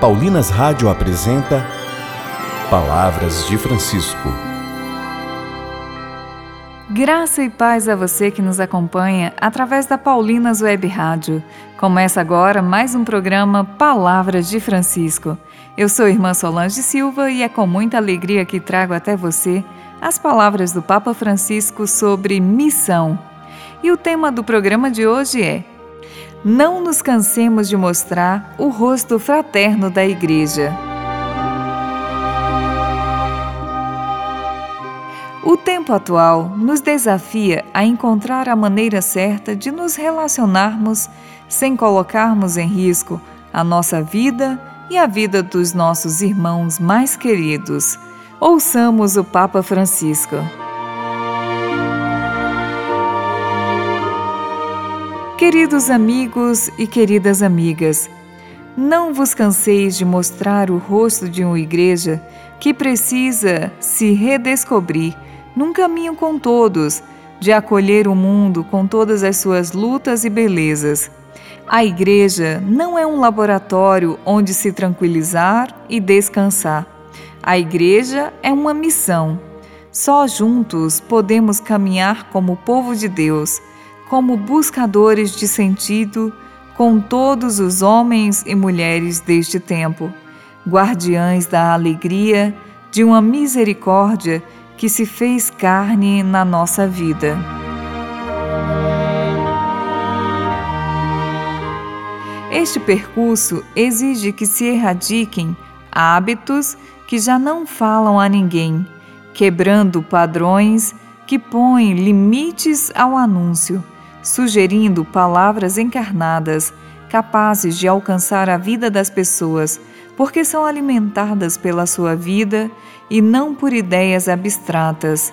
Paulinas Rádio apresenta Palavras de Francisco. Graça e paz a você que nos acompanha através da Paulinas Web Rádio. Começa agora mais um programa Palavras de Francisco. Eu sou irmã Solange Silva e é com muita alegria que trago até você as palavras do Papa Francisco sobre missão. E o tema do programa de hoje é não nos cansemos de mostrar o rosto fraterno da Igreja. O tempo atual nos desafia a encontrar a maneira certa de nos relacionarmos sem colocarmos em risco a nossa vida e a vida dos nossos irmãos mais queridos. Ouçamos o Papa Francisco. Queridos amigos e queridas amigas, não vos canseis de mostrar o rosto de uma igreja que precisa se redescobrir num caminho com todos, de acolher o mundo com todas as suas lutas e belezas. A igreja não é um laboratório onde se tranquilizar e descansar. A igreja é uma missão. Só juntos podemos caminhar como povo de Deus como buscadores de sentido com todos os homens e mulheres deste tempo, guardiães da alegria de uma misericórdia que se fez carne na nossa vida. Este percurso exige que se erradiquem hábitos que já não falam a ninguém, quebrando padrões que põem limites ao anúncio sugerindo palavras encarnadas capazes de alcançar a vida das pessoas, porque são alimentadas pela sua vida e não por ideias abstratas.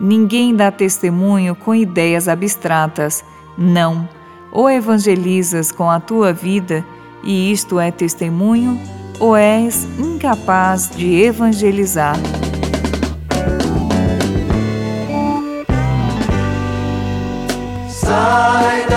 Ninguém dá testemunho com ideias abstratas, não. Ou evangelizas com a tua vida, e isto é testemunho, ou és incapaz de evangelizar.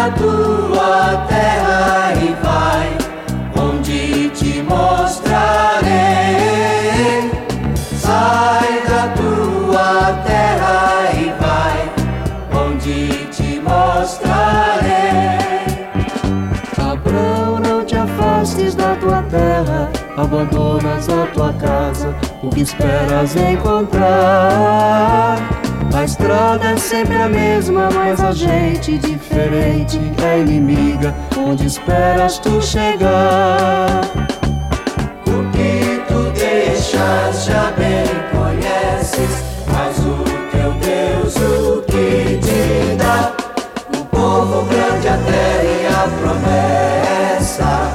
Da tua terra e vai onde te mostrarei. Sai da tua terra e vai onde te mostrarei. Abraão, não te afastes da tua terra, abandonas a tua casa, o que esperas encontrar? A estrada é sempre a mesma, mas a gente diferente é inimiga. Onde esperas tu chegar? O que tu deixas já bem conheces, mas o teu Deus o que te dá? O povo grande, a terra e a promessa,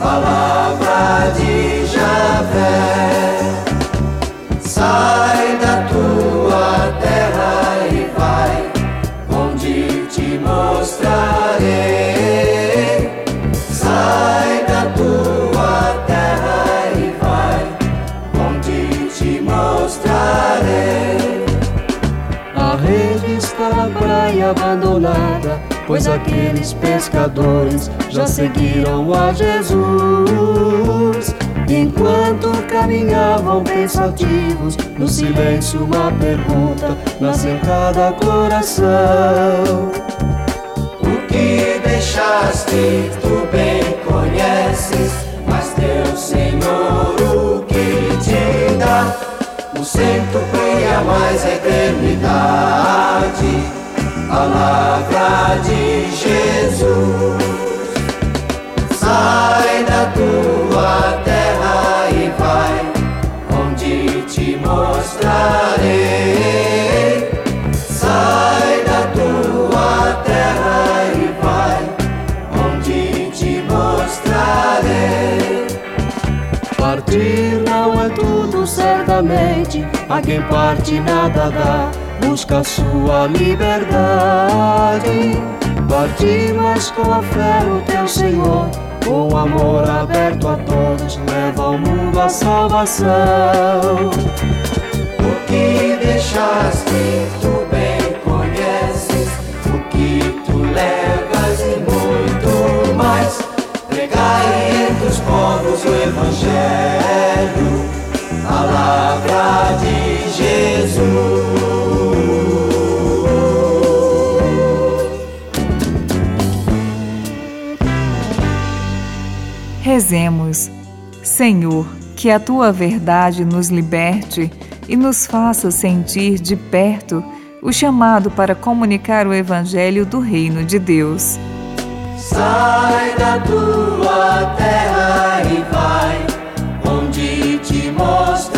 palavra abandonada, pois aqueles pescadores já seguiram a Jesus. Enquanto caminhavam pensativos, no silêncio uma pergunta nasce em cada coração. O que deixaste, tu bem conheces, mas teu Senhor o que te dá? O centro brilha mais eternidade, palavra de Jesus. Sai da tua terra e vai onde te mostrarei. Sai da tua terra e vai onde te mostrarei. Partir não é tudo, certamente. A quem parte nada dá, busca sua liberdade. Partir, com a fé no teu Senhor, com amor aberto a todos, leva ao mundo a salvação. O que deixaste, tu bem Rezemos, Senhor, que a tua verdade nos liberte e nos faça sentir de perto o chamado para comunicar o Evangelho do Reino de Deus. Sai da tua terra e vai, onde te mostrarei.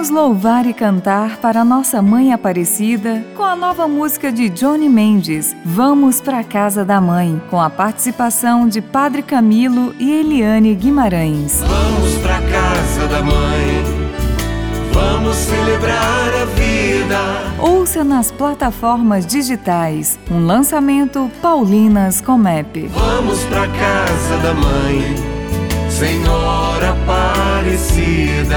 Vamos louvar e cantar para nossa mãe Aparecida com a nova música de Johnny Mendes, Vamos para Casa da Mãe, com a participação de Padre Camilo e Eliane Guimarães. Vamos pra casa da mãe, vamos celebrar a vida. Ouça nas plataformas digitais um lançamento Paulinas Comep. Vamos pra casa da mãe, Senhora Aparecida.